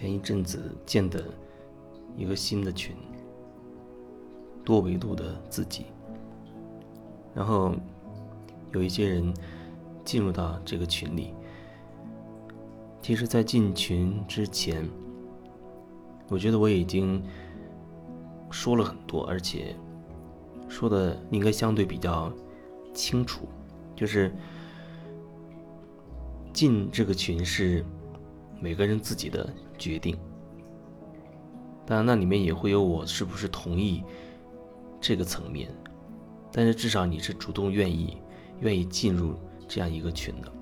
前一阵子建的一个新的群，多维度的自己。然后有一些人进入到这个群里。其实，在进群之前，我觉得我已经说了很多，而且说的应该相对比较清楚。就是进这个群是每个人自己的决定，当然那里面也会有我是不是同意这个层面，但是至少你是主动愿意愿意进入这样一个群的。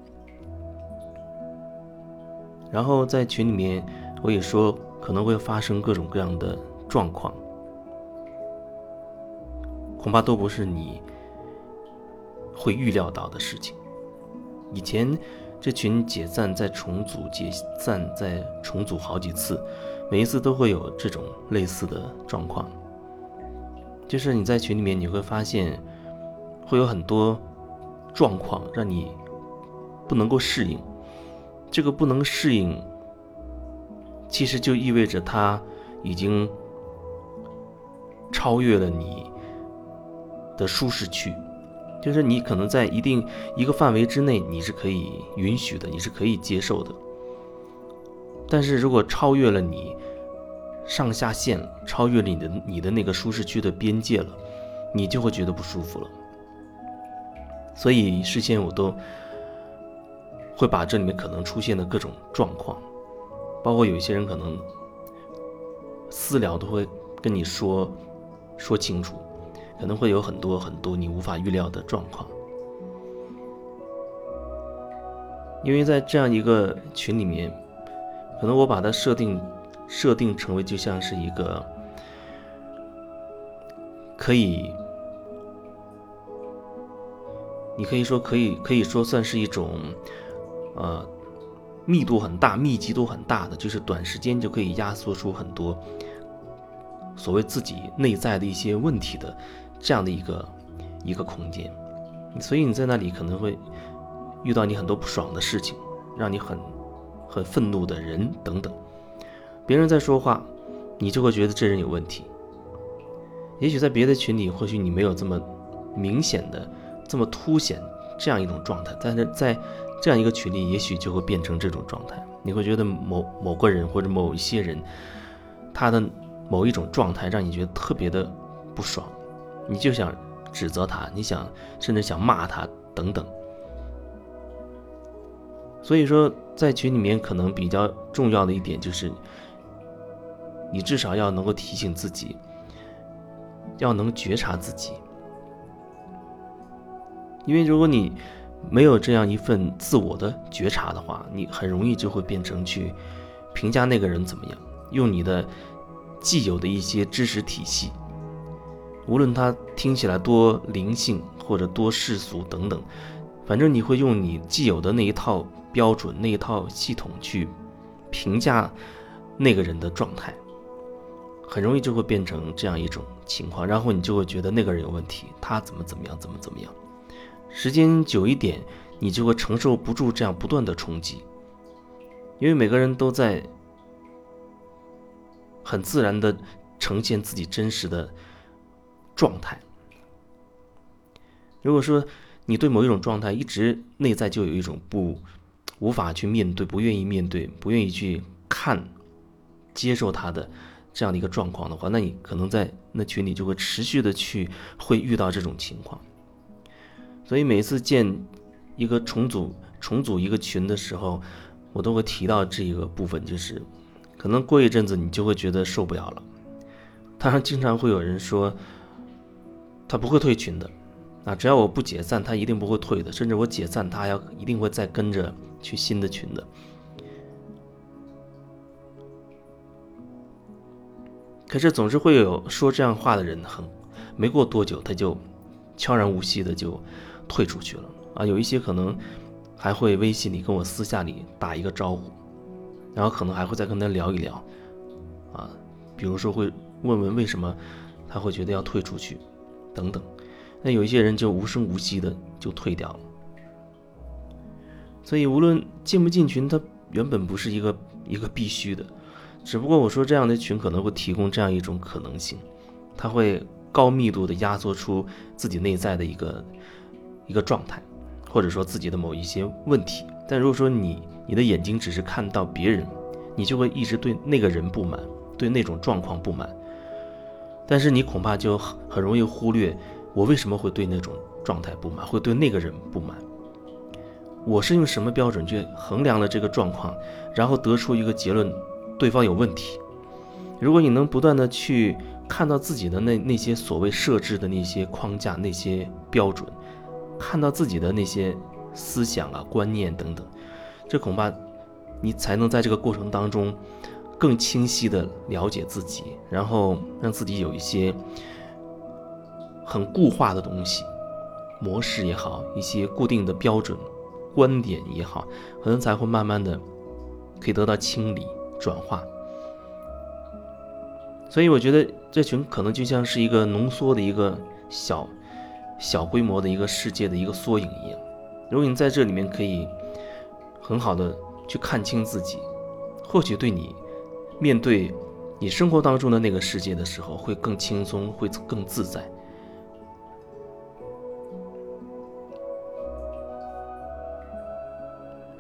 然后在群里面，我也说可能会发生各种各样的状况，恐怕都不是你会预料到的事情。以前这群解散再重组，解散再重组好几次，每一次都会有这种类似的状况。就是你在群里面，你会发现会有很多状况让你不能够适应。这个不能适应，其实就意味着他已经超越了你的舒适区，就是你可能在一定一个范围之内你是可以允许的，你是可以接受的。但是如果超越了你上下限，超越了你的你的那个舒适区的边界了，你就会觉得不舒服了。所以事先我都。会把这里面可能出现的各种状况，包括有一些人可能私聊都会跟你说说清楚，可能会有很多很多你无法预料的状况，因为在这样一个群里面，可能我把它设定设定成为就像是一个可以，你可以说可以可以说算是一种。呃，密度很大、密集度很大的，就是短时间就可以压缩出很多所谓自己内在的一些问题的这样的一个一个空间。所以你在那里可能会遇到你很多不爽的事情，让你很很愤怒的人等等。别人在说话，你就会觉得这人有问题。也许在别的群里，或许你没有这么明显的、这么凸显这样一种状态，但是在。这样一个群里，也许就会变成这种状态。你会觉得某某个人或者某一些人，他的某一种状态让你觉得特别的不爽，你就想指责他，你想甚至想骂他等等。所以说，在群里面可能比较重要的一点就是，你至少要能够提醒自己，要能觉察自己，因为如果你。没有这样一份自我的觉察的话，你很容易就会变成去评价那个人怎么样，用你的既有的一些知识体系，无论他听起来多灵性或者多世俗等等，反正你会用你既有的那一套标准、那一套系统去评价那个人的状态，很容易就会变成这样一种情况，然后你就会觉得那个人有问题，他怎么怎么样，怎么怎么样。时间久一点，你就会承受不住这样不断的冲击，因为每个人都在很自然的呈现自己真实的状态。如果说你对某一种状态一直内在就有一种不无法去面对、不愿意面对、不愿意去看、接受他的这样的一个状况的话，那你可能在那群里就会持续的去会遇到这种情况。所以每次建一个重组重组一个群的时候，我都会提到这个部分，就是可能过一阵子你就会觉得受不了了。当然，经常会有人说他不会退群的，啊，只要我不解散，他一定不会退的，甚至我解散他要一定会再跟着去新的群的。可是总是会有说这样话的人，很没过多久他就悄然无息的就。退出去了啊！有一些可能还会微信里跟我私下里打一个招呼，然后可能还会再跟他聊一聊啊，比如说会问问为什么他会觉得要退出去等等。那有一些人就无声无息的就退掉了。所以无论进不进群，它原本不是一个一个必须的，只不过我说这样的群可能会提供这样一种可能性，它会高密度的压缩出自己内在的一个一个状态，或者说自己的某一些问题。但如果说你你的眼睛只是看到别人，你就会一直对那个人不满，对那种状况不满。但是你恐怕就很容易忽略，我为什么会对那种状态不满，会对那个人不满？我是用什么标准去衡量了这个状况，然后得出一个结论，对方有问题。如果你能不断的去看到自己的那那些所谓设置的那些框架、那些标准，看到自己的那些思想啊、观念等等，这恐怕你才能在这个过程当中。更清晰的了解自己，然后让自己有一些很固化的东西，模式也好，一些固定的标准、观点也好，可能才会慢慢的可以得到清理、转化。所以我觉得这群可能就像是一个浓缩的一个小小规模的一个世界的一个缩影一样。如果你在这里面可以很好的去看清自己，或许对你。面对你生活当中的那个世界的时候，会更轻松，会更自在。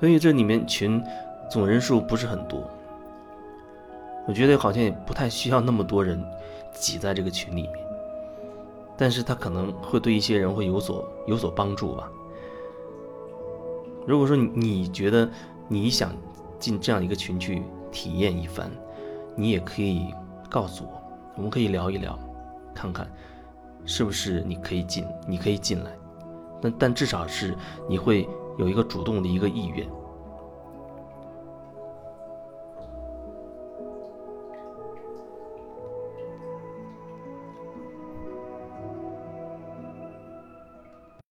所以这里面群总人数不是很多，我觉得好像也不太需要那么多人挤在这个群里面，但是他可能会对一些人会有所有所帮助吧。如果说你觉得你想进这样一个群去体验一番。你也可以告诉我，我们可以聊一聊，看看是不是你可以进，你可以进来，但但至少是你会有一个主动的一个意愿。